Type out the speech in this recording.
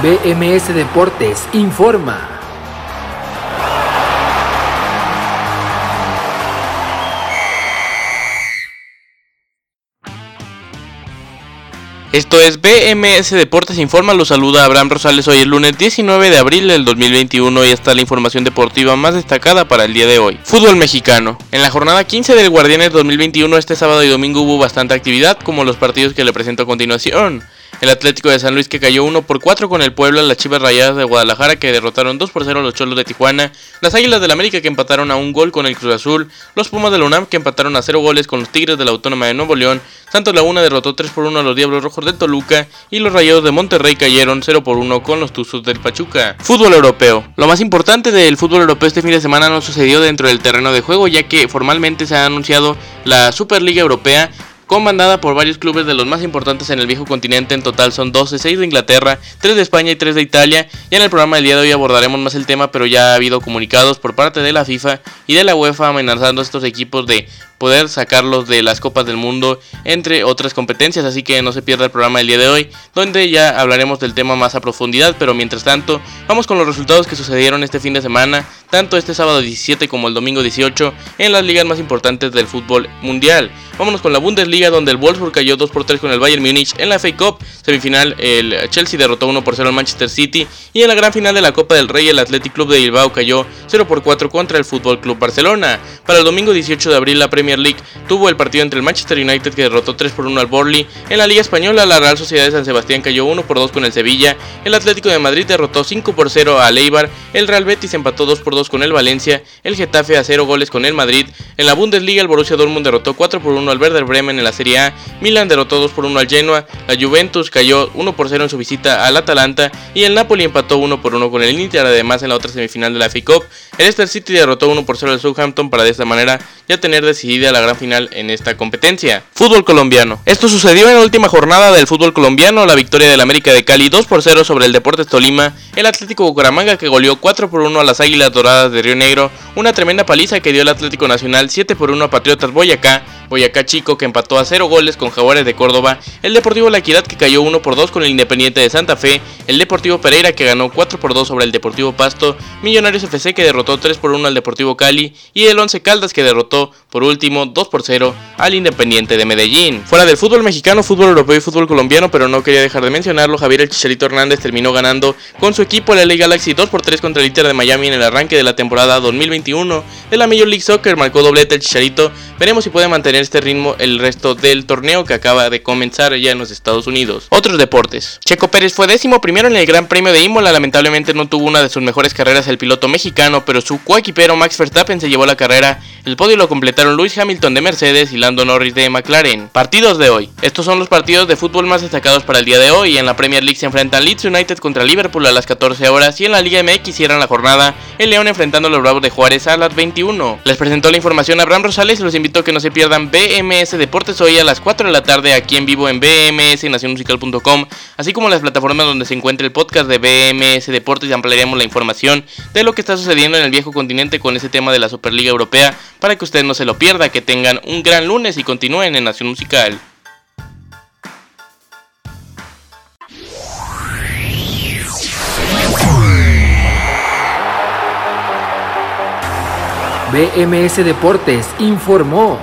BMS Deportes informa. Esto es BMS Deportes Informa, lo saluda Abraham Rosales hoy el lunes 19 de abril del 2021 y está la información deportiva más destacada para el día de hoy. Fútbol mexicano. En la jornada 15 del Guardianes 2021 este sábado y domingo hubo bastante actividad como los partidos que le presento a continuación. El Atlético de San Luis que cayó 1 por 4 con el Puebla, las Chivas Rayadas de Guadalajara que derrotaron 2 por 0 a los Cholos de Tijuana, las Águilas del América que empataron a un gol con el Cruz Azul, los Pumas de la UNAM que empataron a 0 goles con los Tigres de la Autónoma de Nuevo León, Santos Laguna derrotó 3 por 1 a los Diablos Rojos de Toluca y los Rayados de Monterrey cayeron 0 por 1 con los Tuzos del Pachuca. Fútbol europeo. Lo más importante del fútbol europeo este fin de semana no sucedió dentro del terreno de juego ya que formalmente se ha anunciado la Superliga Europea comandada por varios clubes de los más importantes en el viejo continente. En total son 12, 6 de Inglaterra, 3 de España y 3 de Italia. Y en el programa del día de hoy abordaremos más el tema, pero ya ha habido comunicados por parte de la FIFA y de la UEFA amenazando a estos equipos de poder sacarlos de las Copas del Mundo, entre otras competencias. Así que no se pierda el programa del día de hoy, donde ya hablaremos del tema más a profundidad. Pero mientras tanto, vamos con los resultados que sucedieron este fin de semana, tanto este sábado 17 como el domingo 18, en las ligas más importantes del fútbol mundial. Vámonos con la Bundesliga, donde el Wolfsburg cayó 2 por 3 con el Bayern Múnich. En la FA Cup, semifinal, el Chelsea derrotó 1 por 0 al Manchester City. Y en la gran final de la Copa del Rey, el Athletic Club de Bilbao cayó 0 por 4 contra el Fútbol Club Barcelona. Para el domingo 18 de abril, la Premier League tuvo el partido entre el Manchester United que derrotó 3 por 1 al Borley. En la Liga Española, la Real Sociedad de San Sebastián cayó 1 por 2 con el Sevilla. El Atlético de Madrid derrotó 5 por 0 al Eibar. El Real Betis empató 2 por 2 con el Valencia. El Getafe a 0 goles con el Madrid. En la Bundesliga, el Borussia Dortmund derrotó 4 por 1 al Werder Bremen en la Serie A. Milan derrotó 2 por 1 al Genoa. La Juventus cayó 1 por 0 en su visita al Atalanta. Y el Napoli empató 1 por 1 con el Inter. Además, en la otra semifinal de la FA Cup, el Leicester City derrotó 1 por 0 al Southampton para de esta manera ya tener decidida la gran final en esta competencia. Fútbol colombiano. Esto sucedió en la última jornada del fútbol colombiano, la victoria del América de Cali 2 por 0 sobre el Deportes Tolima, el Atlético Bucaramanga que goleó 4 por 1 a las Águilas Doradas de Río Negro, una tremenda paliza que dio el Atlético Nacional 7 por 1 a Patriotas Boyacá, Boyacá Chico que empató a 0 goles con Jaguares de Córdoba, el Deportivo La Equidad que cayó 1 por 2 con el Independiente de Santa Fe, el Deportivo Pereira que ganó 4 por 2 sobre el Deportivo Pasto, Millonarios FC que derrotó 3 por 1 al Deportivo Cali. Y el Once Caldas que derrotó por último 2 por 0 al Independiente de Medellín. Fuera del fútbol mexicano, fútbol europeo y fútbol colombiano, pero no quería dejar de mencionarlo, Javier el Chicharito Hernández terminó ganando con su equipo la LA Galaxy 2 por 3 contra el Inter de Miami en el arranque de la temporada 2021 de la Major League Soccer, marcó doblete el Chicharito, veremos si puede mantener este ritmo el resto del torneo que acaba de comenzar ya en los Estados Unidos. Otros deportes. Checo Pérez fue décimo primero en el Gran Premio de Imola, lamentablemente no tuvo una de sus mejores carreras el piloto mexicano, pero su coequipero Max Verstappen se llevó la carrera. El podio lo completaron Luis Hamilton de Mercedes y Lando Norris de McLaren. Partidos de hoy. Estos son los partidos de fútbol más destacados para el día de hoy. En la Premier League se enfrentan Leeds United contra Liverpool a las 14 horas y en la Liga MX cierran la jornada el León enfrentando a los Bravos de Juárez a las 21. Les presentó la información Abraham Rosales y los invito a que no se pierdan BMS Deportes hoy a las 4 de la tarde aquí en vivo en BMS nacionmusical.com, así como las plataformas donde se encuentra el podcast de BMS Deportes y ampliaremos la información de lo que está sucediendo en el viejo continente con ese tema de la Superliga Europea para que usted no se lo pierda, que tengan un gran lunes y continúen en Nación Musical. BMS Deportes informó.